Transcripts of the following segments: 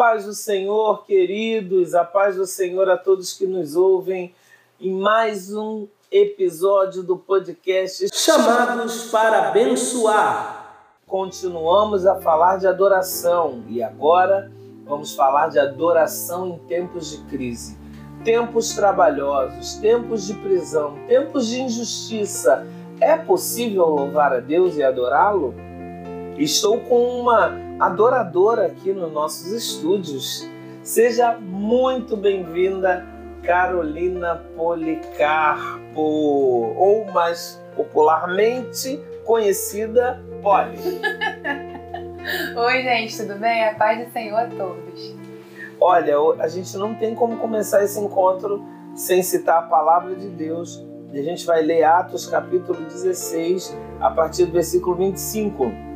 paz do Senhor, queridos, a paz do Senhor a todos que nos ouvem em mais um episódio do podcast Chamados para abençoar. Continuamos a falar de adoração e agora vamos falar de adoração em tempos de crise. Tempos trabalhosos, tempos de prisão, tempos de injustiça. É possível louvar a Deus e adorá-lo? Estou com uma adoradora aqui nos nossos estúdios. Seja muito bem-vinda, Carolina Policarpo, ou mais popularmente conhecida Poli. Oi, gente, tudo bem? A paz do Senhor a todos. Olha, a gente não tem como começar esse encontro sem citar a palavra de Deus. E a gente vai ler Atos capítulo 16, a partir do versículo 25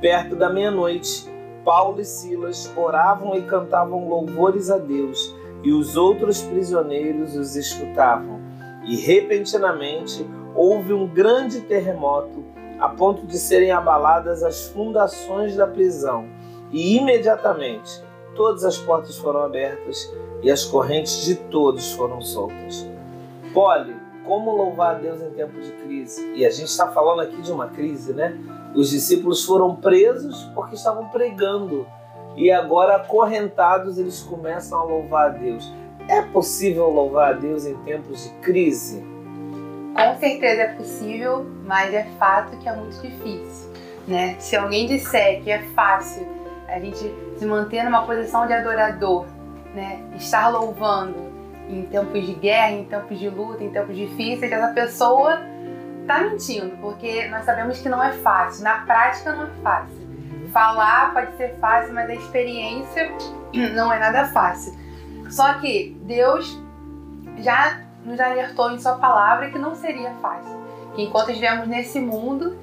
Perto da meia-noite, Paulo e Silas oravam e cantavam louvores a Deus, e os outros prisioneiros os escutavam. E repentinamente houve um grande terremoto, a ponto de serem abaladas as fundações da prisão. E imediatamente todas as portas foram abertas e as correntes de todos foram soltas. Pole, como louvar a Deus em tempo de crise? E a gente está falando aqui de uma crise, né? Os discípulos foram presos porque estavam pregando e agora acorrentados eles começam a louvar a Deus. É possível louvar a Deus em tempos de crise? Com certeza é possível, mas é fato que é muito difícil. Né? Se alguém disser que é fácil a gente se manter numa posição de adorador, né? estar louvando em tempos de guerra, em tempos de luta, em tempos difíceis, essa pessoa tá mentindo, porque nós sabemos que não é fácil. Na prática não é fácil. Falar pode ser fácil, mas a experiência não é nada fácil. Só que Deus já nos alertou em Sua palavra que não seria fácil. Que enquanto estivermos nesse mundo,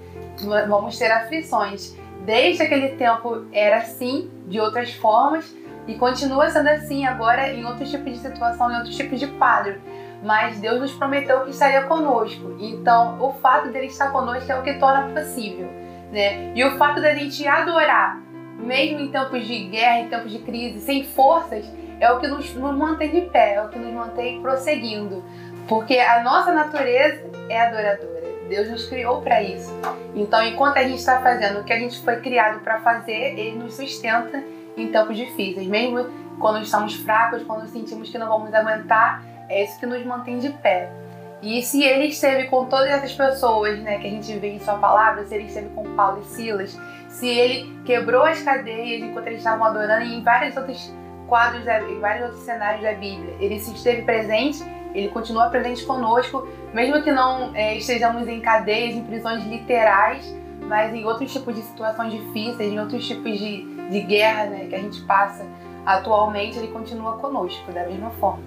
vamos ter aflições. Desde aquele tempo era assim, de outras formas, e continua sendo assim agora em outros tipos de situação, em outros tipos de quadro mas Deus nos prometeu que estaria conosco. Então, o fato dele estar conosco é o que torna possível, né? E o fato da gente adorar, mesmo em tempos de guerra, em tempos de crise, sem forças, é o que nos, nos mantém de pé, é o que nos mantém prosseguindo, porque a nossa natureza é adoradora. Deus nos criou para isso. Então, enquanto a gente está fazendo o que a gente foi criado para fazer, Ele nos sustenta em tempos difíceis, mesmo quando estamos fracos, quando sentimos que não vamos aguentar é isso que nos mantém de pé. E se ele esteve com todas essas pessoas, né, que a gente vê em sua palavra, se ele esteve com Paulo e Silas, se ele quebrou as cadeias enquanto eles estavam adorando e em vários outros quadros, em vários outros cenários da Bíblia, ele se esteve presente, ele continua presente conosco, mesmo que não é, estejamos em cadeias, em prisões literais, mas em outros tipos de situações difíceis, em outros tipos de, de guerra né, que a gente passa atualmente, ele continua conosco da mesma forma.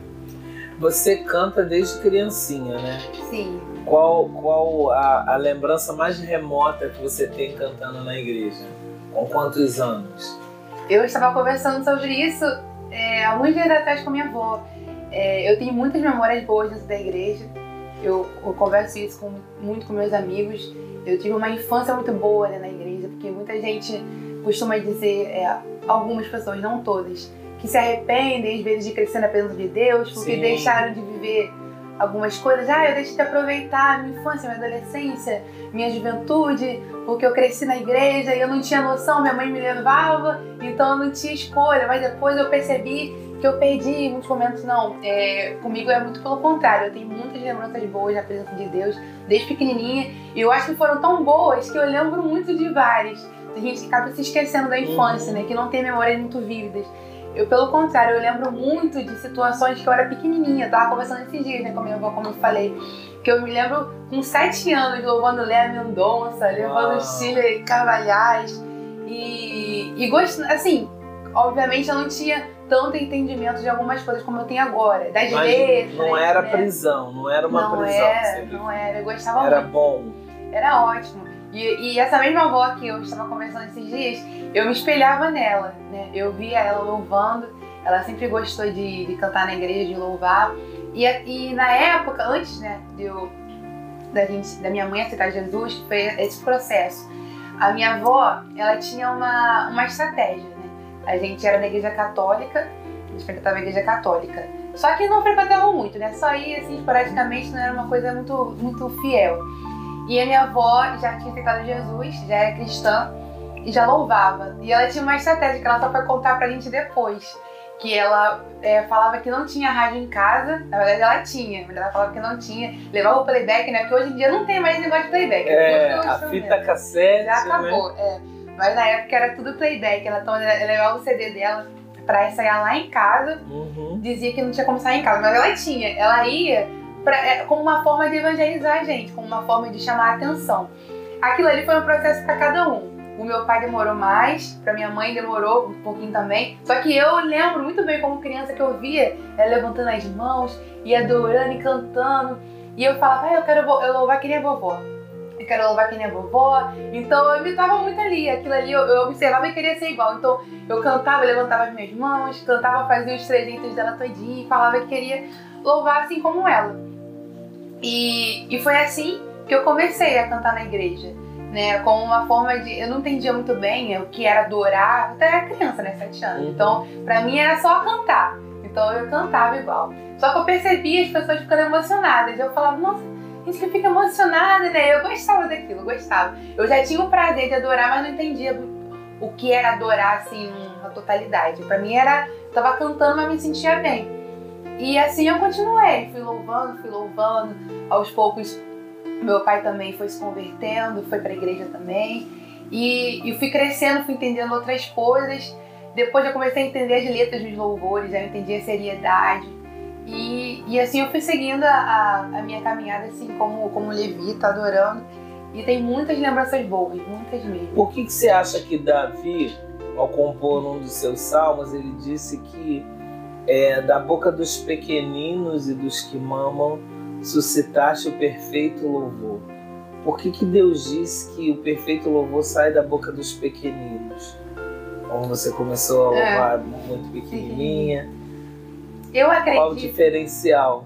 Você canta desde criancinha, né? Sim. Qual, qual a, a lembrança mais remota que você tem cantando na igreja? Com quantos anos? Eu estava conversando sobre isso é, alguns dias atrás com minha avó. É, eu tenho muitas memórias boas dentro da igreja. Eu, eu, converso isso com, muito com meus amigos. Eu tive uma infância muito boa né, na igreja, porque muita gente costuma dizer, é, algumas pessoas, não todas, que se arrependem às vezes de crescer na presença de Deus, porque Sim. deixaram de viver algumas coisas. Ah, eu deixei de aproveitar minha infância, minha adolescência, minha juventude, porque eu cresci na igreja e eu não tinha noção, minha mãe me levava, então eu não tinha escolha. Mas depois eu percebi que eu perdi muitos momentos. Não, é, comigo é muito pelo contrário. Eu tenho muitas lembranças boas na presença de Deus, desde pequenininha. E eu acho que foram tão boas que eu lembro muito de várias. Tem gente que acaba se esquecendo da infância, uhum. né? Que não tem memórias muito vívidas. Eu, pelo contrário, eu lembro muito de situações que eu era pequenininha. Eu tava conversando esses dias, né, com a minha avó, como eu falei. Que eu me lembro com sete anos louvando Léa Mendonça, levando Chile Carvalhais. E, e gosto, assim, obviamente eu não tinha tanto entendimento de algumas coisas como eu tenho agora. Das Mas letras. Não era né? prisão, não era uma não prisão. Era, não era, eu gostava era muito. Era bom. Era ótimo. E, e, essa mesma avó que eu estava conversando esses dias, eu me espelhava nela, né? Eu via ela louvando, ela sempre gostou de, de cantar na igreja, de louvar. E, e na época, antes né, de eu, da, gente, da minha mãe aceitar Jesus, foi esse processo, a minha avó, ela tinha uma, uma estratégia, né? A gente era da igreja católica, a gente frequentava a igreja católica. Só que não frequentava muito, né? Só ia assim, esporadicamente, não era uma coisa muito, muito fiel. E a minha avó já tinha aceitado Jesus, já era cristã e já louvava. E ela tinha uma estratégia que ela só foi contar pra gente depois. Que ela é, falava que não tinha rádio em casa, na verdade ela tinha, mas ela falava que não tinha, levava o playback, né? Porque hoje em dia não tem mais negócio de playback. É, a fita cassete. Já acabou, né? é. Mas na época era tudo playback. Ela, então, ela levava o CD dela pra ensaiar lá em casa. Uhum. Dizia que não tinha como sair em casa, mas ela tinha. Ela ia pra, é, como uma forma de evangelizar a gente, como uma forma de chamar a atenção. Aquilo ali foi um processo para cada um. O meu pai demorou mais, para minha mãe demorou um pouquinho também. Só que eu lembro muito bem como criança que eu via ela levantando as mãos e adorando e cantando. E eu falava, pai, eu quero eu louvar que nem a vovó quero louvar quem é vovó. Então eu imitava muito ali, aquilo ali eu, eu observava e queria ser igual. Então eu cantava, levantava as minhas mãos, cantava, fazia os trezentos dela todinha e falava que queria louvar assim como ela. E, e foi assim que eu comecei a cantar na igreja. Né, como uma forma de. Eu não entendia muito bem o que era adorar, até era criança, né? Sete anos. Uhum. Então, pra mim era só cantar. Então eu cantava igual. Só que eu percebia as pessoas ficando emocionadas. Eu falava, nossa, gente que fica emocionada, né? Eu gostava daquilo, eu gostava. Eu já tinha o prazer de adorar, mas não entendia o que era adorar, assim, na totalidade. Pra mim era, eu tava cantando, mas me sentia bem. E assim eu continuei, fui louvando, fui louvando. Aos poucos, meu pai também foi se convertendo, foi pra igreja também. E, e fui crescendo, fui entendendo outras coisas. Depois eu comecei a entender as letras dos louvores, já entendi a seriedade e, e assim eu fui seguindo a, a minha caminhada assim como, como levita, adorando. E tem muitas lembranças boas, muitas mesmo. Por que, que você acha que Davi, ao compor um dos seus salmos, ele disse que é, da boca dos pequeninos e dos que mamam suscitaste o perfeito louvor? Por que, que Deus diz que o perfeito louvor sai da boca dos pequeninos? Como você começou a é. louvar é. muito pequenininha. Eu acredito. Qual o diferencial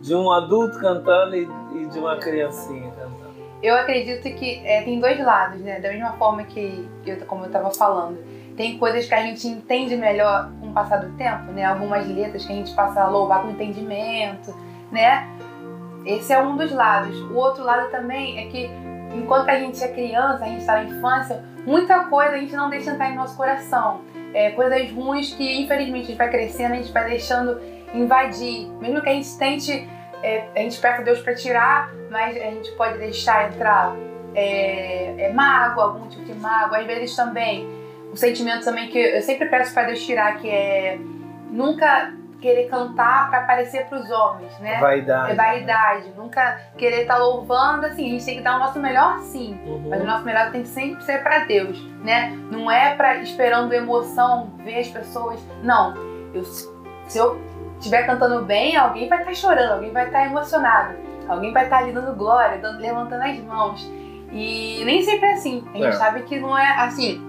de um adulto cantando e, e de uma criancinha cantando? Eu acredito que é, tem dois lados, né? Da mesma forma que, eu, como eu estava falando, tem coisas que a gente entende melhor com o passar do tempo, né? Algumas letras que a gente passa a louvar com entendimento, né? Esse é um dos lados. O outro lado também é que enquanto a gente é criança, a gente está na infância, muita coisa a gente não deixa entrar em nosso coração é, coisas ruins que infelizmente a gente vai crescendo, a gente vai deixando invadir. Mesmo que a gente tente, é, a gente peça Deus para tirar, mas a gente pode deixar entrar é, é, mágoa, algum tipo de mágoa. Às vezes também, o sentimento também que eu sempre peço para Deus tirar, que é nunca querer cantar para aparecer para os homens, né? Vaidade. É vaidade. Nunca querer estar tá louvando, assim, a gente tem que dar o nosso melhor sim, uhum. mas o nosso melhor tem que sempre ser para Deus, né? Não é para esperando emoção, ver as pessoas. Não. Eu, se eu estiver cantando bem, alguém vai estar tá chorando, alguém vai estar tá emocionado, alguém vai estar tá ali dando glória, dando, levantando as mãos. E nem sempre é assim. A gente é. sabe que não é assim.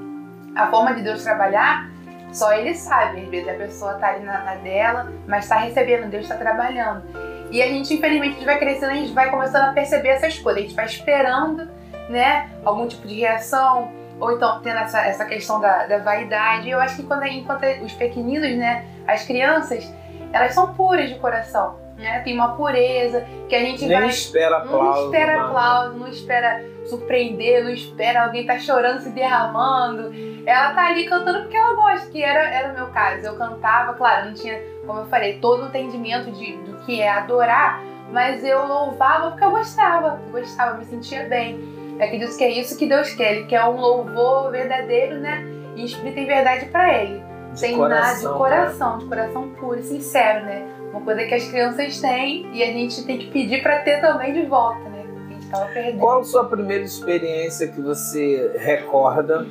A forma de Deus trabalhar só ele sabe, às vezes a pessoa tá ali na, na dela, mas está recebendo, Deus está trabalhando. E a gente, infelizmente, a gente vai crescendo, a gente vai começando a perceber essas coisas, a gente vai esperando, né, algum tipo de reação, ou então tendo essa, essa questão da, da vaidade. Eu acho que quando, enquanto os pequeninos, né, as crianças, elas são puras de coração né? Tem uma pureza que a gente Nem vai. espera aplauso. Não espera aplauso, não espera surpreender, não espera alguém tá chorando, se derramando. Ela tá ali cantando porque ela gosta, que era, era o meu caso. Eu cantava, claro, não tinha, como eu falei, todo o entendimento de, do que é adorar, mas eu louvava porque eu gostava, gostava, me sentia bem. É que diz que é isso que Deus quer, Ele quer um louvor verdadeiro, né? E espírito em verdade para Ele. De Sem coração, nada de coração, né? de coração puro e sincero, né? Uma coisa que as crianças têm e a gente tem que pedir para ter também de volta, né? A gente tava perdendo. Qual a sua primeira experiência que você recorda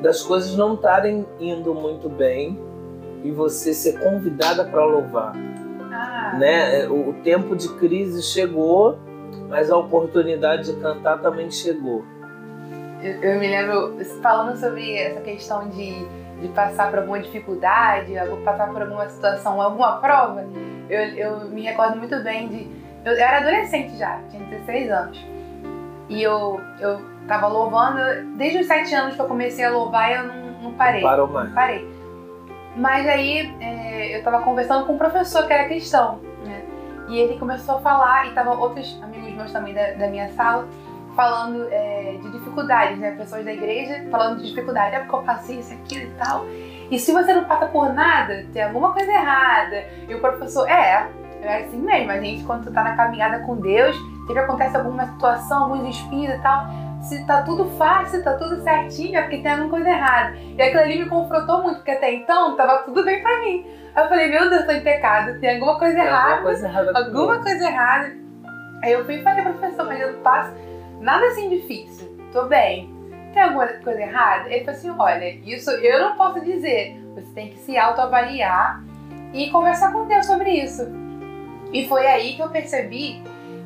das coisas não estarem indo muito bem e você ser convidada para louvar? Ah. Né? O tempo de crise chegou, mas a oportunidade de cantar também chegou. Eu, eu me lembro falando sobre essa questão de de passar por alguma dificuldade, passar por alguma situação, alguma prova, eu, eu me recordo muito bem de. Eu, eu era adolescente já, tinha 16 anos. E eu, eu tava louvando, desde os 7 anos que eu comecei a louvar, eu não, não parei. Parou mais. Não parei. Mas aí é, eu tava conversando com um professor que era cristão, né? E ele começou a falar, e tava outros amigos meus também da, da minha sala, falando é, de dificuldades, né? Pessoas da igreja falando de dificuldade. É porque eu passei isso, aquilo e tal. E se você não passa por nada, tem alguma coisa errada. E o professor, é, é assim mesmo. A gente, quando tu tá na caminhada com Deus, sempre acontece alguma situação, alguns espinhos e tal se tá tudo fácil, tá tudo certinho, é porque tem alguma coisa errada. E aquilo ali me confrontou muito, porque até então tava tudo bem pra mim. Aí eu falei, meu Deus, tô em pecado, tem alguma coisa Tem errada. alguma coisa errada. alguma coisa errada. Aí eu fui e falei, professor, mas eu não passo nada assim difícil, tô bem. Tem alguma coisa errada? Ele falou assim, olha, isso eu não posso dizer. Você tem que se autoavaliar e conversar com Deus sobre isso. E foi aí que eu percebi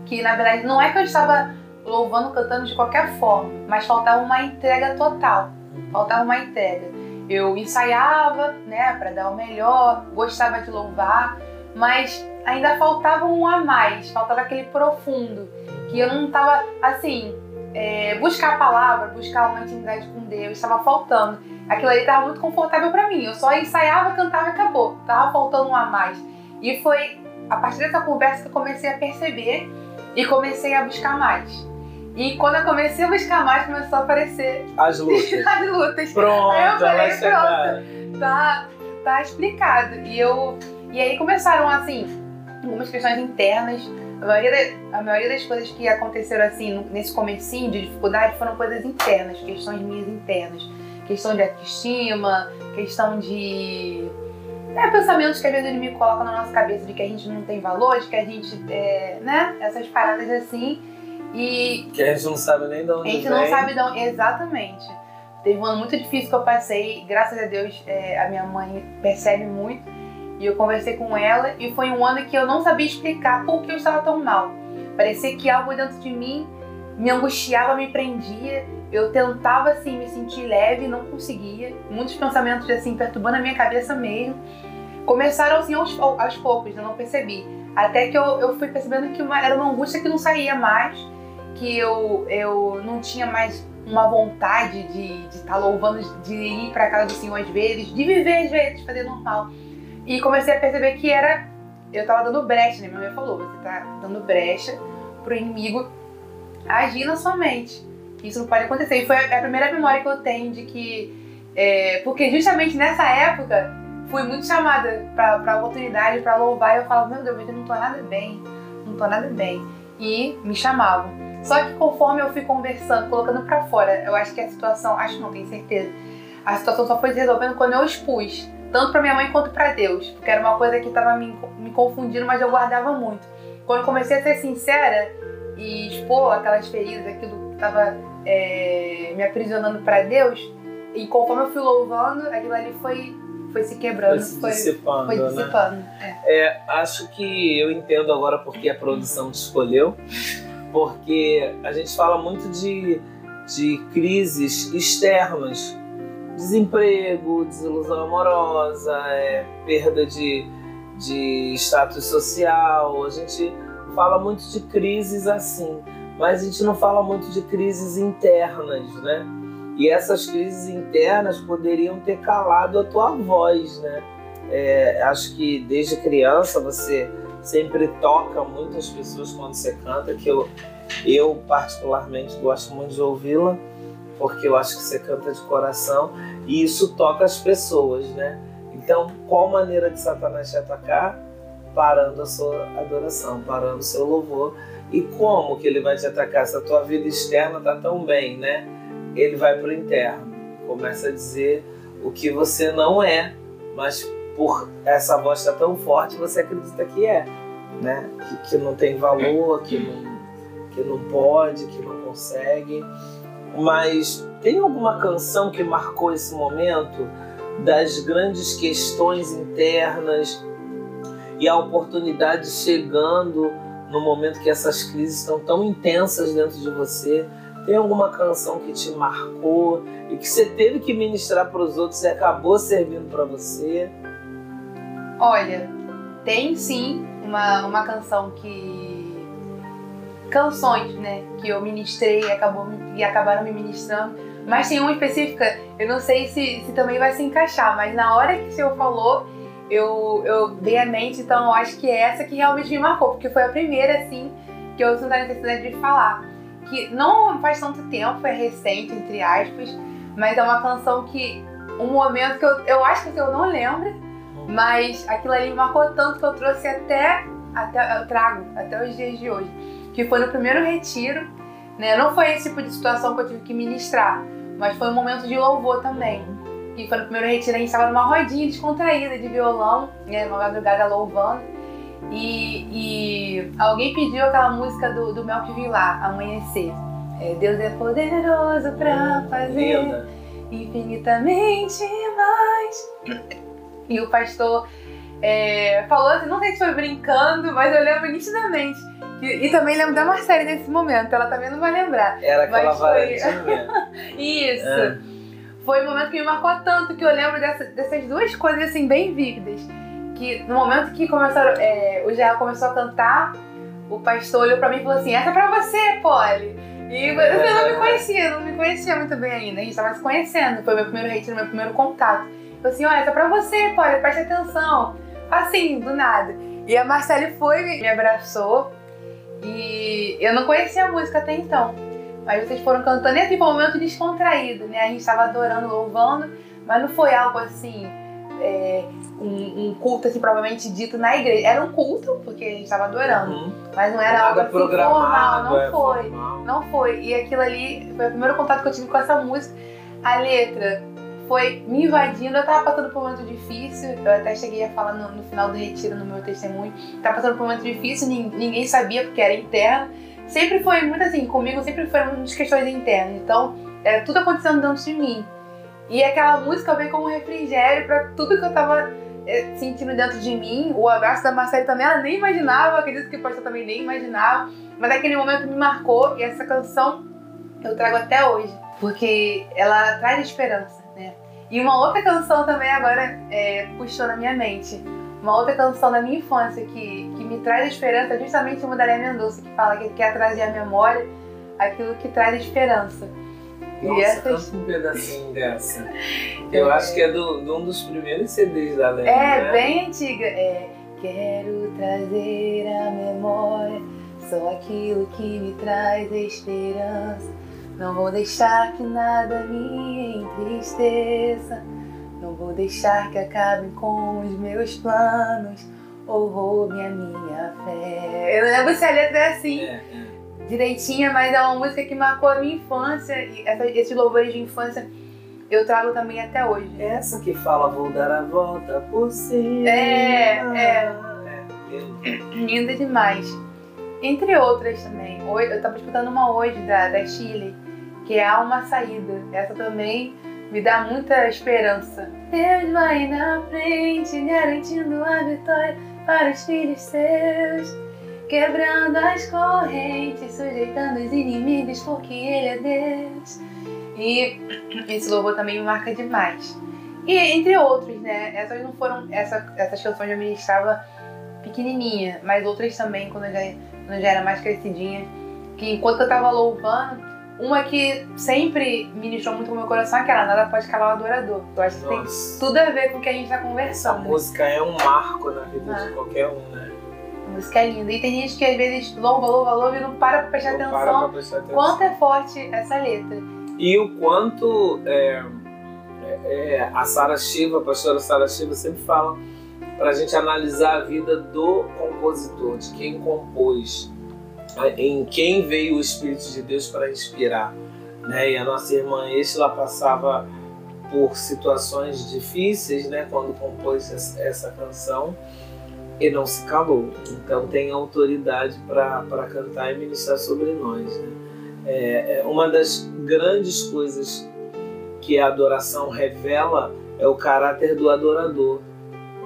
que, na verdade, não é que eu estava louvando, cantando de qualquer forma, mas faltava uma entrega total. Faltava uma entrega. Eu ensaiava, né, para dar o melhor, gostava de louvar, mas ainda faltava um a mais, faltava aquele profundo, que eu não estava assim, é, buscar a palavra, buscar uma intimidade com Deus, estava faltando. Aquilo ali estava muito confortável para mim. Eu só ensaiava, cantava e acabou. Tava faltando um a mais. E foi a partir dessa conversa que eu comecei a perceber e comecei a buscar mais. E quando eu comecei a buscar mais, começou a aparecer As lutas. as lutas. Pronto, Aí eu falei, chegaram. Tá, tá explicado. E eu e aí começaram assim algumas questões internas. A maioria, da- a maioria das coisas que aconteceram assim nesse comecinho de dificuldade foram coisas internas, questões minhas internas, questão de autoestima, questão de é, pensamentos que às vezes o inimigo coloca na nossa cabeça de que a gente não tem valor, de que a gente, é, né, essas paradas assim. E Que a gente não sabe nem de onde a gente vem. não sabe não, exatamente. Teve um ano muito difícil que eu passei, graças a Deus é, a minha mãe percebe muito. E eu conversei com ela e foi um ano que eu não sabia explicar por que eu estava tão mal. Parecia que algo dentro de mim me angustiava, me prendia. Eu tentava assim me sentir leve, não conseguia. Muitos pensamentos assim perturbando a minha cabeça mesmo. Começaram assim aos, aos poucos, eu não percebi. Até que eu, eu fui percebendo que uma- era uma angústia que não saía mais, que eu, eu não tinha mais uma vontade de estar louvando, de ir para casa do Senhor às vezes, de viver às vezes, fazer normal. E comecei a perceber que era. Eu tava dando brecha, né? Minha mãe falou: você tá dando brecha pro inimigo agir na sua mente. Isso não pode acontecer. E foi a primeira memória que eu tenho de que. é, porque justamente nessa época fui muito chamada pra, pra oportunidade, pra louvar, e eu falava: meu Deus, mas eu não tô nada bem, não tô nada bem. E me chamavam. Só que conforme eu fui conversando, colocando pra fora, eu acho que a situação, acho não, tenho certeza, a situação só foi se resolvendo quando eu expus, tanto pra minha mãe quanto pra Deus, porque era uma coisa que tava me, me confundindo, mas eu guardava muito. Quando comecei a ser sincera e expor aquelas feridas, aquilo que tava é, me aprisionando pra Deus, e conforme eu fui louvando, aquilo ali foi, foi se quebrando, Foi se foi, dissipando, foi né? dissipando. É. É, acho que eu entendo agora porque a produção te escolheu, porque a gente fala muito de, de crises externas, desemprego, desilusão amorosa, é, perda de, de status social, a gente fala muito de crises assim, mas a gente não fala muito de crises internas, né? E essas crises internas poderiam ter calado a tua voz, né? É, acho que desde criança você sempre toca muitas pessoas quando você canta, que eu, eu particularmente gosto muito de ouvi-la, porque eu acho que você canta de coração e isso toca as pessoas, né? Então, qual maneira de Satanás te atacar? Parando a sua adoração, parando o seu louvor. E como que ele vai te atacar se a tua vida externa tá tão bem, né? Ele vai pro interno, começa a dizer o que você não é, mas por essa voz estar tão forte, você acredita que é, né? Que, que não tem valor, que não, que não pode, que não consegue. Mas tem alguma canção que marcou esse momento das grandes questões internas e a oportunidade chegando no momento que essas crises estão tão intensas dentro de você? Tem alguma canção que te marcou e que você teve que ministrar para os outros e acabou servindo para você? Olha, tem sim uma, uma canção que. Canções, né? Que eu ministrei acabou, e acabaram me ministrando. Mas tem uma específica, eu não sei se, se também vai se encaixar, mas na hora que o senhor falou, eu, eu dei a mente, então eu acho que é essa que realmente me marcou, porque foi a primeira, assim, que eu sinto a necessidade de falar. Que não faz tanto tempo, é recente, entre aspas, mas é uma canção que, um momento que eu, eu acho que eu não lembro, mas aquilo ali me marcou tanto que eu trouxe até, até eu trago até os dias de hoje. Que foi no primeiro retiro, né? Não foi esse tipo de situação que eu tive que ministrar, mas foi um momento de louvor também. E foi no primeiro retiro, a gente estava numa rodinha descontraída de violão, né? Uma madrugada louvando. E, e, alguém pediu aquela música do, do Melk Vilar, Amanhecer. É, Deus é poderoso para fazer infinitamente mais. E o pastor é, falou assim, não sei se foi brincando, mas eu lembro nitidamente. E, e também lembro da Marcele nesse momento, ela também não vai lembrar. Era aquela foi... Isso. É. Foi um momento que me marcou tanto que eu lembro dessa, dessas duas coisas assim, bem vívidas. Que no momento que começaram, é, o Gerard começou a cantar, o pastor olhou pra mim e falou assim: Essa é pra você, Polly. E eu não me conhecia, não me conhecia muito bem ainda. A gente tava se conhecendo. Foi meu primeiro retiro, meu primeiro contato. Falei assim, olha, essa é pra você, Polly, preste atenção. Assim, do nada. E a Marcele foi, me abraçou. E eu não conhecia a música até então. Mas vocês foram cantando e assim foi um momento descontraído, né? A gente estava adorando, louvando, mas não foi algo assim, é, um, um, culto assim, provavelmente dito na igreja. Era um culto, porque a gente estava adorando. Uhum. Mas não era Nada algo assim, formal, não é, foi. Formal. Não foi. E aquilo ali foi o primeiro contato que eu tive com essa música. A letra foi me invadindo. Eu tava passando por um momento difícil. Eu até cheguei a falar no, no final do retiro, no meu testemunho. Tava passando por um momento difícil, ninguém sabia porque era interno. Sempre foi muito assim, comigo sempre foram muitas questões internas. Então, era tudo acontecendo dentro de mim. E aquela música veio como um refrigério para tudo que eu tava é, sentindo dentro de mim. O abraço da Marcela também, ela nem imaginava, acredito que o pastor também nem imaginava. Mas aquele momento me marcou e essa canção eu trago até hoje. Porque ela traz esperança. E uma outra canção também agora é, puxou na minha mente. Uma outra canção da minha infância que, que me traz esperança é justamente uma da Léa Mendonça, que fala que quer trazer à memória aquilo que traz esperança. Nossa, e essas... canta um pedacinho dessa. Eu acho que é do, de um dos primeiros CDs da Léa. É, né? bem antiga. É, quero trazer à memória só aquilo que me traz esperança não vou deixar que nada me entristeça. Não vou deixar que acabe com os meus planos ou roube a minha fé. Eu não lembro se a letra é assim. É, é. Direitinha, mas é uma música que marcou a minha infância. E essa, esses louvores de infância eu trago também até hoje. Essa que fala, vou dar a volta por cima. É, é. é Linda demais. Entre outras também. Eu tava escutando uma hoje da, da Chile que há uma saída. Essa também me dá muita esperança. Deus vai na frente, garantindo a vitória para os filhos seus. Quebrando as correntes, sujeitando os inimigos, porque Ele é Deus. E esse louvor também me marca demais. E entre outros, né? Essas não foram. Essa, essas canções eu ministrava pequenininha, mas outras também, quando eu já, quando já era mais crescidinha. Que enquanto eu tava louvando, uma que sempre ministrou muito o meu coração é aquela, nada pode calar o adorador. Eu acho que Nossa. tem tudo a ver com o que a gente tá conversando. Essa música é um marco na vida ah. de qualquer um, né? A música é linda. E tem gente que às vezes louva, louva, louva e não para pra prestar, atenção, para pra prestar atenção. Quanto é forte essa letra. E o quanto é, é, é a Sara Shiva, a pastora Sara Shiva sempre fala pra gente analisar a vida do compositor, de quem compôs em quem veio o Espírito de Deus para inspirar. Né? E a nossa irmã Estela passava por situações difíceis né? quando compôs essa canção e não se calou. Então tem autoridade para cantar e ministrar sobre nós. Né? É, é, uma das grandes coisas que a adoração revela é o caráter do adorador.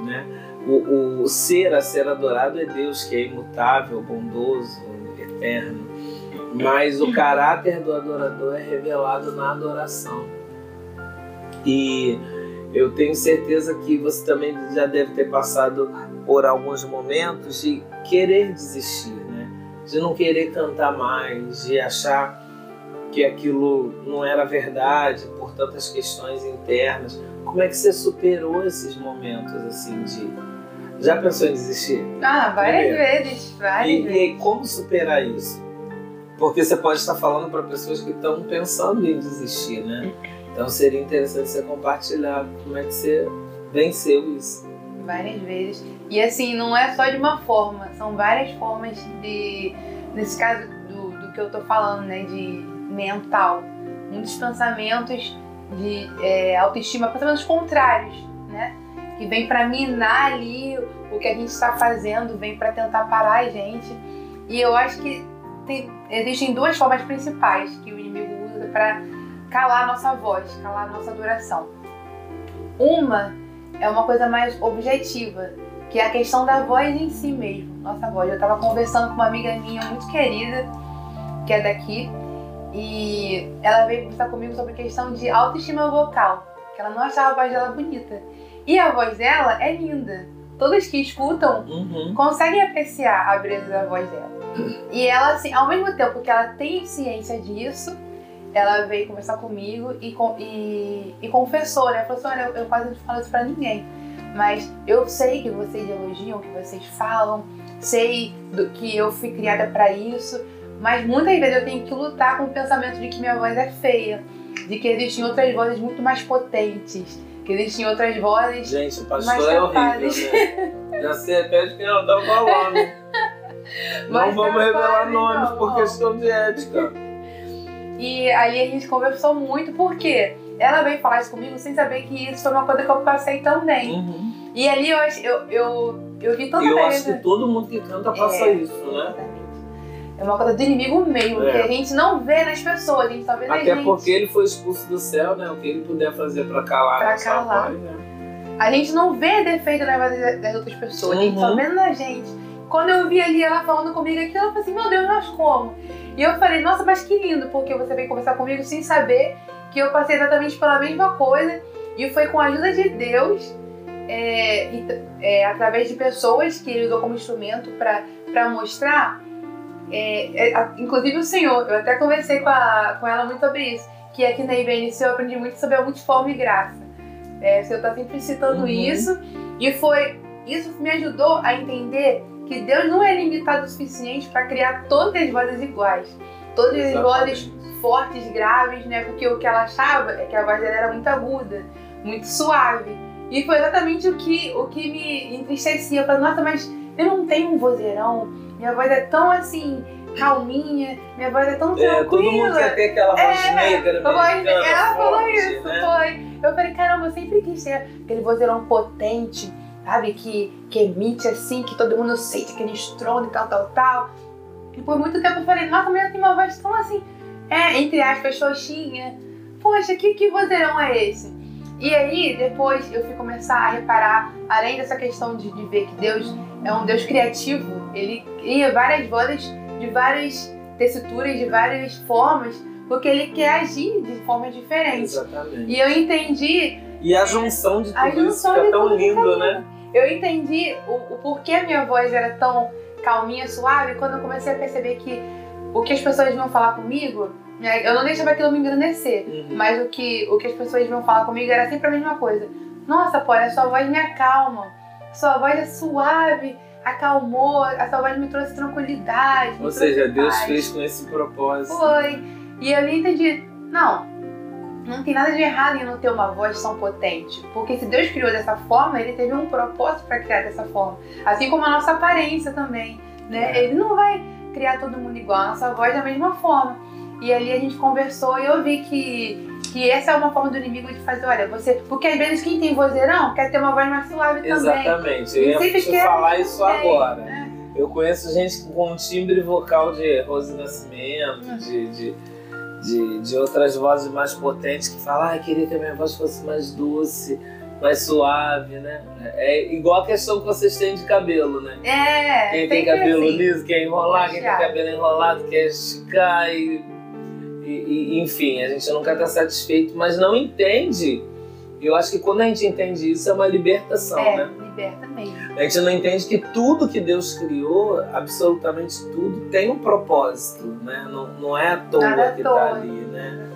Né? O, o ser a ser adorado é Deus, que é imutável, bondoso, eterno. Mas o caráter do adorador é revelado na adoração. E eu tenho certeza que você também já deve ter passado por alguns momentos de querer desistir, né? De não querer cantar mais, de achar que aquilo não era verdade por tantas questões internas. Como é que você superou esses momentos assim de já pensou em desistir? Ah, várias Primeiro. vezes, várias e, vezes. E como superar isso? Porque você pode estar falando para pessoas que estão pensando em desistir, né? Então seria interessante você compartilhar como é que você venceu isso. Várias vezes. E assim, não é só de uma forma, são várias formas de. Nesse caso do, do que eu tô falando, né? De mental. Muitos pensamentos de é, autoestima, pensamentos contrários, né? Que vem para minar ali o que a gente está fazendo, vem para tentar parar a gente. E eu acho que tem, existem duas formas principais que o inimigo usa para calar a nossa voz, calar a nossa adoração. Uma é uma coisa mais objetiva, que é a questão da voz em si mesmo, nossa voz. Eu estava conversando com uma amiga minha muito querida, que é daqui, e ela veio conversar comigo sobre a questão de autoestima vocal, que ela não achava a voz dela bonita. E a voz dela é linda. Todos que escutam uhum. conseguem apreciar a beleza da voz dela. E ela, assim, ao mesmo tempo que ela tem ciência disso, ela veio conversar comigo e, e, e confessou, né? Falou assim: olha, eu, eu quase não falo isso pra ninguém. Mas eu sei que vocês elogiam, que vocês falam, sei do, que eu fui criada para isso, mas muitas vezes eu tenho que lutar com o pensamento de que minha voz é feia, de que existem outras vozes muito mais potentes, que existem outras vozes. Gente, o pastor é horrível, né? Já se repete que não tá falando. não vamos revelar nomes não, por questão de ética. E aí a gente conversou muito, porque ela veio falar isso comigo sem saber que isso foi uma coisa que eu passei também. Uhum. E ali eu, eu, eu, eu vi E eu acho que todo mundo que canta passa é, isso, né? É uma coisa do inimigo mesmo, é. que a gente não vê nas pessoas, a gente só vê Até gente. porque ele foi expulso do céu, né? O que ele puder fazer pra calar pra calar. Voz, né? A gente não vê defeito na vida das outras pessoas, uhum. a gente só vê na gente. Quando eu vi ali ela falando comigo aquilo, eu falei assim, meu Deus, nós como? E eu falei, nossa, mas que lindo, porque você veio conversar comigo sem saber que eu passei exatamente pela mesma coisa. E foi com a ajuda de Deus, é, é, através de pessoas que ele usou como instrumento para mostrar, é, é inclusive o Senhor, eu até conversei com, a, com ela muito sobre isso, que aqui na IBNC eu aprendi muito sobre a multiforme graça. É, o Senhor está sempre citando uhum. isso, e foi isso me ajudou a entender que Deus não é limitado o suficiente para criar todas as vozes iguais. Todas as vozes fortes, graves, né? Porque o que ela achava é que a voz dela era muito aguda, muito suave. E foi exatamente o que, o que me entristecia. Eu falei, nossa, mas eu não tenho um vozeirão, minha voz é tão assim, calminha, minha voz é tão tranquila. É, todo mundo quer ter aquela voz é, negra, voz, Ela falou isso, né? foi. Eu falei, caramba, eu sempre quis ter aquele vozeirão potente, sabe? Que, que emite assim, que todo mundo sente aquele estrondo e tal, tal, tal. E por muito tempo eu falei, nossa, mas eu tenho uma voz tão assim, é, entre aspas, xoxinha. Poxa, que, que vozeirão é esse? E aí, depois eu fui começar a reparar, além dessa questão de, de ver que Deus é um Deus criativo, ele cria várias vozes de várias tessituras, de várias formas, porque ele quer agir de formas diferentes. Exatamente. E eu entendi. E a junção de tudo isso fica tão lindo, né? Eu entendi o, o porquê a minha voz era tão calminha, suave, quando eu comecei a perceber que o que as pessoas vinham falar comigo, eu não deixava aquilo me engrandecer, uhum. mas o que, o que as pessoas vinham falar comigo era sempre a mesma coisa. Nossa, pô, a sua voz me acalma, a sua voz é suave, acalmou, a sua voz me trouxe tranquilidade. Ou seja, Deus fez com esse propósito. Foi. E eu entendi, não, não tem nada de errado em não ter uma voz tão potente. Porque se Deus criou dessa forma, ele teve um propósito para criar dessa forma. Assim como a nossa aparência também. Né? É. Ele não vai criar todo mundo igual, a nossa voz da mesma forma. E ali a gente conversou e eu vi que, que essa é uma forma do inimigo de fazer, olha, você. Porque às vezes quem tem vozeirão quer ter uma voz mais suave também. Exatamente, eu ia falar isso agora. É. Eu conheço gente com um timbre vocal de Rose Nascimento, hum. de, de de, de outras vozes mais potentes que falam, ah, queria que a minha voz fosse mais doce, mais suave, né? É igual a questão que vocês têm de cabelo, né? É. Quem tem cabelo assim. liso quer enrolar, quem tem cabelo enrolado quer esticar e, e, e, enfim, a gente nunca está satisfeito, mas não entende. Eu acho que quando a gente entende isso é uma libertação, é, né? liberta mesmo. A gente não entende que tudo que Deus criou, absolutamente tudo, tem um propósito, né? Não, não é à toa Nada que toa. tá ali, né?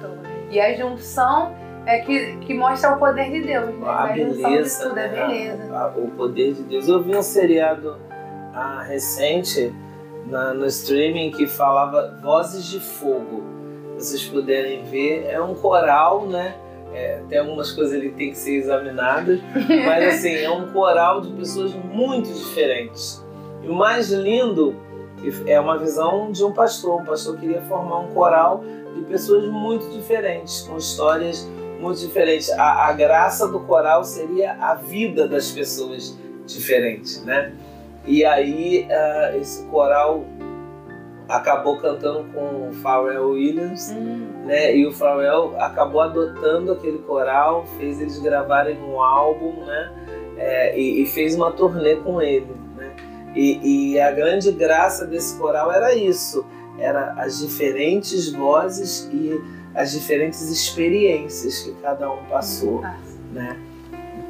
E a junção é que, que mostra o poder de Deus, né? A a beleza, tudo, né? a beleza. A- a- o poder de Deus. Eu vi um seriado ah, recente na- no streaming que falava Vozes de Fogo. Vocês puderem ver, é um coral, né? É, tem algumas coisas ali que tem que ser examinadas, mas assim, é um coral de pessoas muito diferentes. E o mais lindo é uma visão de um pastor. Um pastor queria formar um coral de pessoas muito diferentes, com histórias muito diferentes. A, a graça do coral seria a vida das pessoas diferentes, né? E aí ah, esse coral acabou cantando com o Pharrell Williams, Hum, né? E o Pharrell acabou adotando aquele coral, fez eles gravarem um álbum, né? É, e, e fez uma turnê com ele, né? E, e a grande graça desse coral era isso, era as diferentes vozes e as diferentes experiências que cada um passou, né?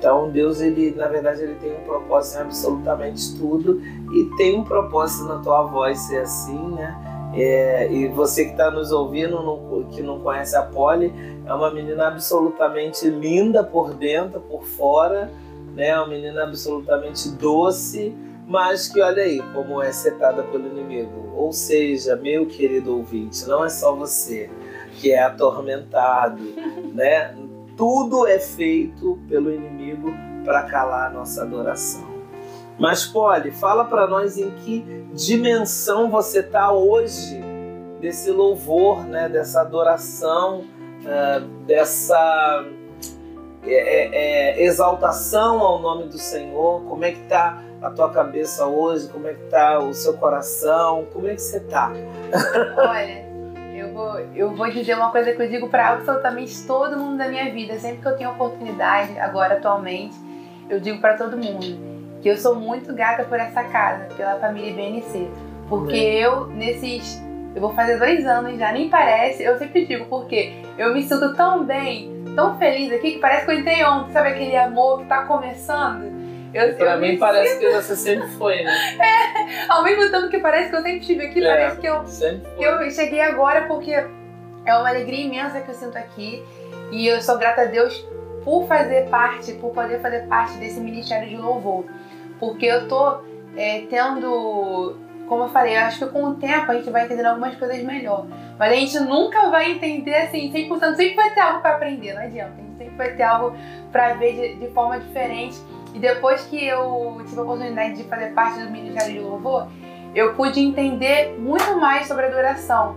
Então Deus, ele na verdade, ele tem um propósito em absolutamente tudo e tem um propósito na tua voz ser assim, né? É, e você que está nos ouvindo, que não conhece a Polly, é uma menina absolutamente linda por dentro, por fora, né? Uma menina absolutamente doce, mas que olha aí como é setada pelo inimigo. Ou seja, meu querido ouvinte, não é só você que é atormentado, né? Tudo é feito pelo inimigo para calar a nossa adoração. Mas Polly, fala para nós em que dimensão você está hoje desse louvor, né? Dessa adoração, ah, dessa é, é, exaltação ao nome do Senhor. Como é que tá a tua cabeça hoje? Como é que tá o seu coração? Como é que você tá? Olha, eu vou, eu vou dizer uma coisa que eu digo para absolutamente todo mundo da minha vida. Sempre que eu tenho oportunidade, agora atualmente, eu digo para todo mundo que eu sou muito grata por essa casa, pela família BNC. Porque Amém. eu, nesses. Eu vou fazer dois anos já, nem parece. Eu sempre digo, porque eu me sinto tão bem, tão feliz aqui, que parece que eu entrei ontem, sabe aquele amor que tá começando? Eu, Pra eu mim parece que você sempre foi, né? Ao mesmo tempo que parece que eu sempre estive aqui, É. parece que eu eu cheguei agora porque é uma alegria imensa que eu sinto aqui e eu sou grata a Deus por fazer parte, por poder fazer parte desse ministério de louvor. Porque eu tô é, tendo, como eu falei, eu acho que com o tempo a gente vai entendendo algumas coisas melhor. Mas a gente nunca vai entender assim 100%, sempre vai ter algo para aprender, não adianta. A gente sempre vai ter algo para ver de, de forma diferente. E depois que eu tive a oportunidade de fazer parte do ministério de louvor, eu pude entender muito mais sobre adoração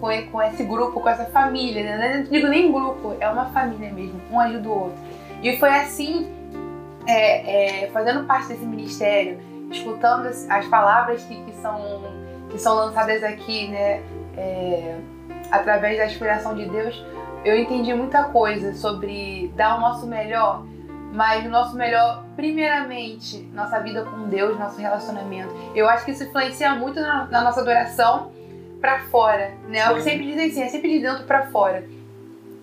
com, com esse grupo, com essa família. Né? Não digo nem grupo, é uma família mesmo, um ajuda o outro. E foi assim, é, é, fazendo parte desse ministério, escutando as palavras que, que, são, que são lançadas aqui, né, é, através da inspiração de Deus, eu entendi muita coisa sobre dar o nosso melhor, mas o nosso melhor, primeiramente, nossa vida com Deus, nosso relacionamento. Eu acho que isso influencia muito na, na nossa adoração para fora, né? É o que sempre dizem assim, é sempre de dentro para fora.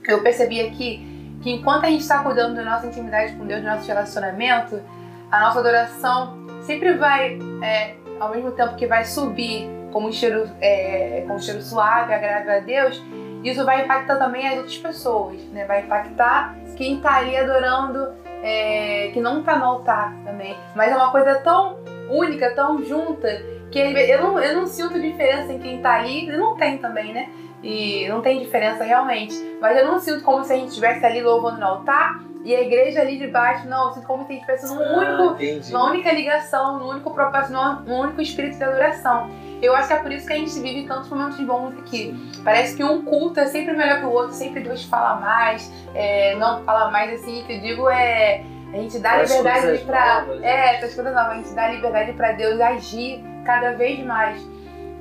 Eu percebi aqui que enquanto a gente está cuidando da nossa intimidade com Deus, do nosso relacionamento, a nossa adoração sempre vai, é, ao mesmo tempo que vai subir como um cheiro, é, como um cheiro suave, agradável a Deus, isso vai impactar também as outras pessoas, né? Vai impactar quem está ali adorando, é, que não está no altar também. Mas é uma coisa tão única, tão junta, que eu não, eu não sinto diferença em quem está ali, e não tem também, né? E não tem diferença realmente. Mas eu não sinto como se a gente estivesse ali louvando no altar e a igreja ali de baixo. Não, eu sinto como se a gente estivesse num único Ah, entendi. uma única ligação, num único propósito, num único espírito de adoração. Eu acho que é por isso que a gente vive tantos momentos bons aqui. Parece que um culto é sempre melhor que o outro, sempre Deus fala mais, é, não fala mais assim, que eu digo é. A gente dá As liberdade novas, né? É, essas coisas novas, a gente dá liberdade pra Deus agir cada vez mais.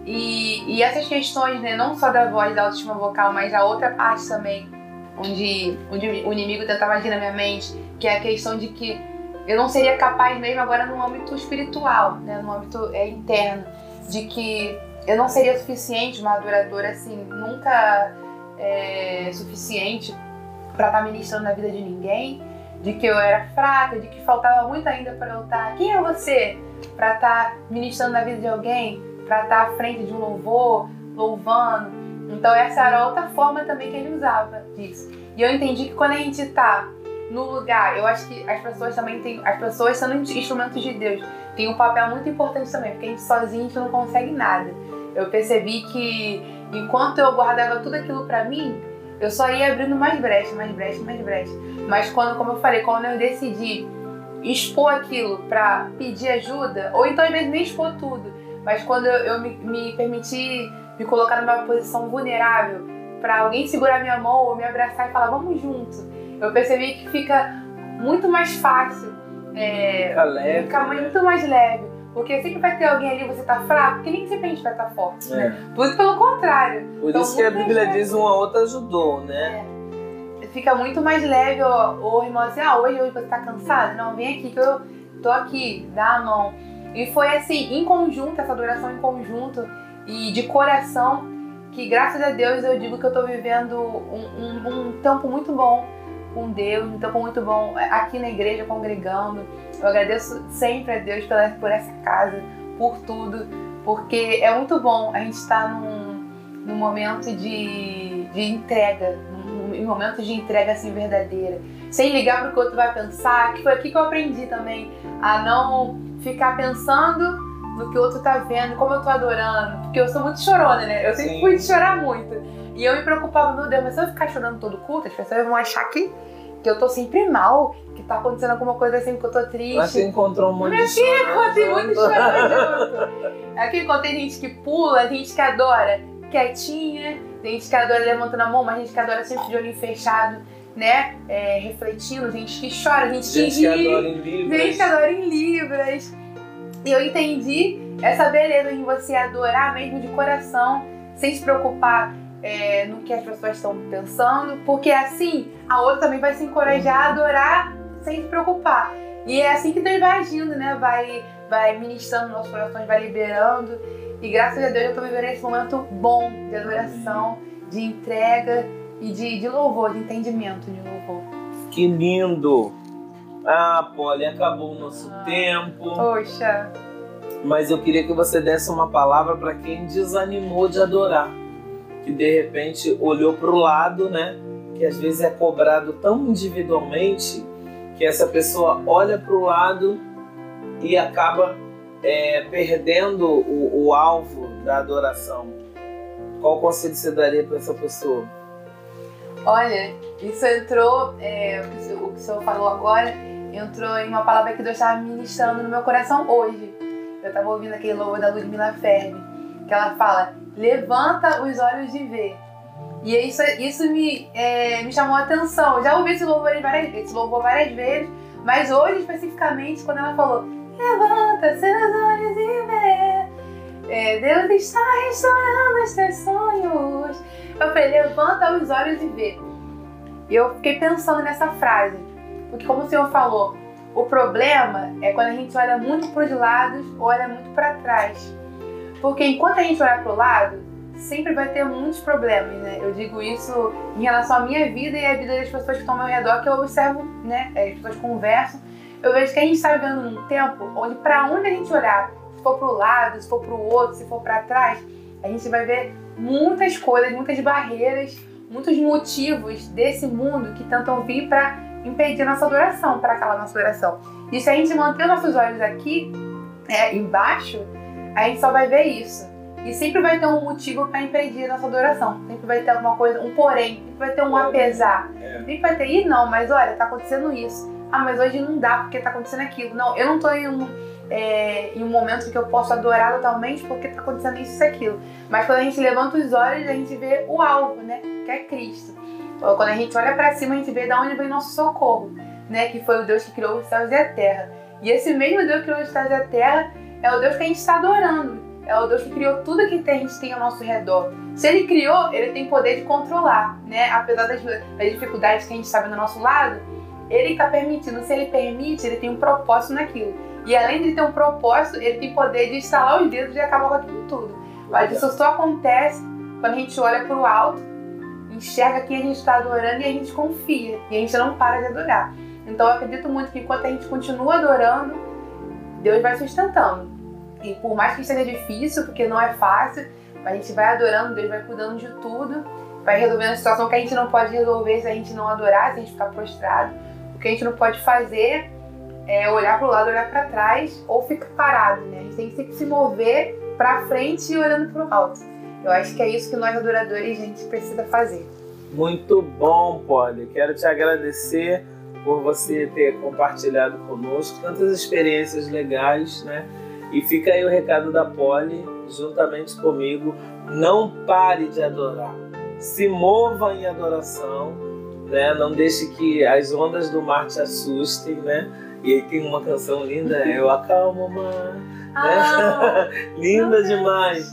E, e essas questões, né, não só da voz, da autoestima vocal, mas da outra parte também, onde, onde o inimigo tentava agir na minha mente, que é a questão de que eu não seria capaz mesmo agora no âmbito espiritual, né, no âmbito é, interno, de que eu não seria suficiente, uma adoradora assim, nunca é, suficiente para estar ministrando na vida de ninguém, de que eu era fraca, de que faltava muito ainda para eu estar. Quem é você para estar ministrando na vida de alguém, para estar à frente de um louvor, louvando? Então essa era outra forma também que ele usava disso. E eu entendi que quando a gente está no lugar, eu acho que as pessoas também têm, as pessoas sendo instrumentos de Deus, tem um papel muito importante também, porque a gente sozinho a gente não consegue nada. Eu percebi que enquanto eu guardava tudo aquilo para mim, eu só ia abrindo mais brecha, mais brecha, mais brecha. Mas quando, como eu falei, quando eu decidi expor aquilo para pedir ajuda, ou então às vezes nem expor tudo, mas quando eu, eu me, me permiti me colocar numa posição vulnerável para alguém segurar minha mão ou me abraçar e falar vamos junto, eu percebi que fica muito mais fácil, é, fica leve, fica muito mais leve. Porque sempre vai ter alguém ali, você tá fraco, que nem sempre a gente vai estar tá forte, né? é. né? Tudo pelo contrário. Por então, isso que a Bíblia diz uma outra ajudou, né? É. Fica muito mais leve o, irmão assim, ah, hoje, hoje você tá cansado? Não, vem aqui que eu tô aqui, dá a mão. E foi assim, em conjunto, essa adoração em conjunto e de coração, que graças a Deus eu digo que eu tô vivendo um, um, um tempo muito bom com Deus, um tempo muito bom aqui na igreja, congregando eu agradeço sempre a Deus pela, por essa casa, por tudo, porque é muito bom a gente estar num, num momento de, de entrega, num, num momento de entrega assim verdadeira, sem ligar para o que o outro vai pensar, que foi aqui que eu aprendi também, a não ficar pensando no que o outro tá vendo, como eu tô adorando, porque eu sou muito chorona, né? Eu sempre Sim. fui de chorar muito. E eu me preocupava, meu Deus, mas se eu ficar chorando todo culto, as pessoas vão achar que que eu tô sempre mal, que tá acontecendo alguma coisa assim, que eu tô triste. Mas você encontrou um monte de filha, encontrei muito chorando. Aqui encontrei gente que pula, gente que adora quietinha, gente que adora levantando a mão, mas gente que adora sempre de olho fechado, né? É, refletindo, gente que chora, gente, gente que, ri, que adora em libras. Gente que adora em libras. E eu entendi essa beleza em você adorar mesmo de coração, sem se preocupar é, no que as pessoas estão pensando, porque assim a outra também vai se encorajar a adorar sem se preocupar. E é assim que Deus vai agindo, né? Vai, vai ministrando nossos corações, vai liberando. E graças a Deus eu estou vivendo esse momento bom de adoração, de entrega e de, de louvor, de entendimento de louvor. Que lindo! Ah, Polly, acabou o nosso ah, tempo. Poxa! Mas eu queria que você desse uma palavra para quem desanimou de adorar que de repente olhou para o lado, né? Que às vezes é cobrado tão individualmente que essa pessoa olha para o lado e acaba é, perdendo o, o, alvo da adoração. Qual conselho você daria para essa pessoa? Olha, isso entrou, é, o que o senhor falou agora, entrou em uma palavra que Deus estava ministrando no meu coração hoje. Eu estava ouvindo aquele louvor da Ludmilla Fermi, que ela fala: levanta os olhos de ver. E isso, isso me, é, me chamou a atenção. Eu já ouvi esse louvor, várias, esse louvor várias vezes, mas hoje especificamente, quando ela falou: Levanta seus olhos e vê. É, Deus está restaurando os teus sonhos. Eu falei: Levanta os olhos e vê. E eu fiquei pensando nessa frase, porque, como o Senhor falou, o problema é quando a gente olha muito para os lados ou olha muito para trás. Porque enquanto a gente olhar para o lado, sempre vai ter muitos problemas, né? Eu digo isso em relação à minha vida e à vida das pessoas que estão ao meu redor, que eu observo, né? As pessoas conversam. Eu vejo que a gente está vivendo num tempo onde, para onde a gente olhar, se for para o lado, se for para o outro, se for para trás, a gente vai ver muitas coisas, muitas barreiras, muitos motivos desse mundo que tentam vir para impedir nossa adoração, para calar nossa adoração. E se a gente manter nossos olhos aqui, é, embaixo, a gente só vai ver isso. E sempre vai ter um motivo para impedir a nossa adoração. Sempre vai ter alguma coisa, um porém, sempre vai ter um apesar. É. Sempre vai ter, ih, não, mas olha, tá acontecendo isso. Ah, mas hoje não dá porque tá acontecendo aquilo. Não, eu não tô em um, é, em um momento que eu posso adorar totalmente porque tá acontecendo isso e aquilo. Mas quando a gente levanta os olhos, a gente vê o alvo, né? Que é Cristo. Quando a gente olha para cima, a gente vê de onde vem nosso socorro, né? Que foi o Deus que criou os céus e a terra. E esse mesmo Deus que criou os céus e a terra é o Deus que a gente está adorando. É o Deus que criou tudo que a gente tem ao nosso redor. Se ele criou, ele tem poder de controlar, né? Apesar das, das dificuldades que a gente vendo ao nosso lado, ele está permitindo. Se ele permite, ele tem um propósito naquilo. E além de ter um propósito, ele tem poder de instalar os dedos e acabar com tudo. Mas isso só acontece quando a gente olha para o alto, enxerga quem a gente está adorando e a gente confia. E a gente não para de adorar. Então eu acredito muito que enquanto a gente continua adorando, Deus vai sustentando. E por mais que seja difícil, porque não é fácil, a gente vai adorando, Deus vai cuidando de tudo, vai resolvendo a situação que a gente não pode resolver se a gente não adorar, se a gente ficar prostrado. O que a gente não pode fazer é olhar para o lado, olhar para trás ou ficar parado, né? A gente tem que se mover para frente e olhando para o alto. Eu acho que é isso que nós adoradores a gente precisa fazer. Muito bom, Polly. Quero te agradecer por você ter compartilhado conosco tantas experiências legais, né? E fica aí o recado da Polly, juntamente comigo. Não pare de adorar. Se mova em adoração, né? Não deixe que as ondas do mar te assustem, né? E aí tem uma canção linda, é Eu Acalmo Mar. Ah, né? linda demais.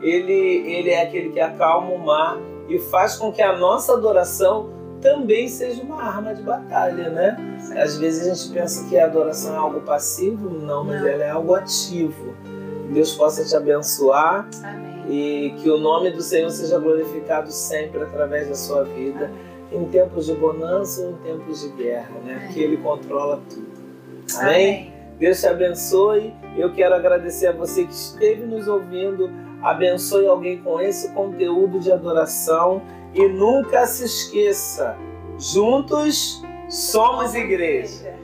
Ele, ele é aquele que acalma o mar e faz com que a nossa adoração também seja uma arma de batalha, né? Às vezes a gente pensa que a adoração é algo passivo, não, mas Não. ela é algo ativo. Deus possa te abençoar Amém. e que o nome do Senhor seja glorificado sempre através da sua vida, em tempos de bonança ou em tempos de guerra, né? Amém. Porque Ele controla tudo. Amém? Deus te abençoe. Eu quero agradecer a você que esteve nos ouvindo. Abençoe alguém com esse conteúdo de adoração. E nunca se esqueça: juntos somos igreja.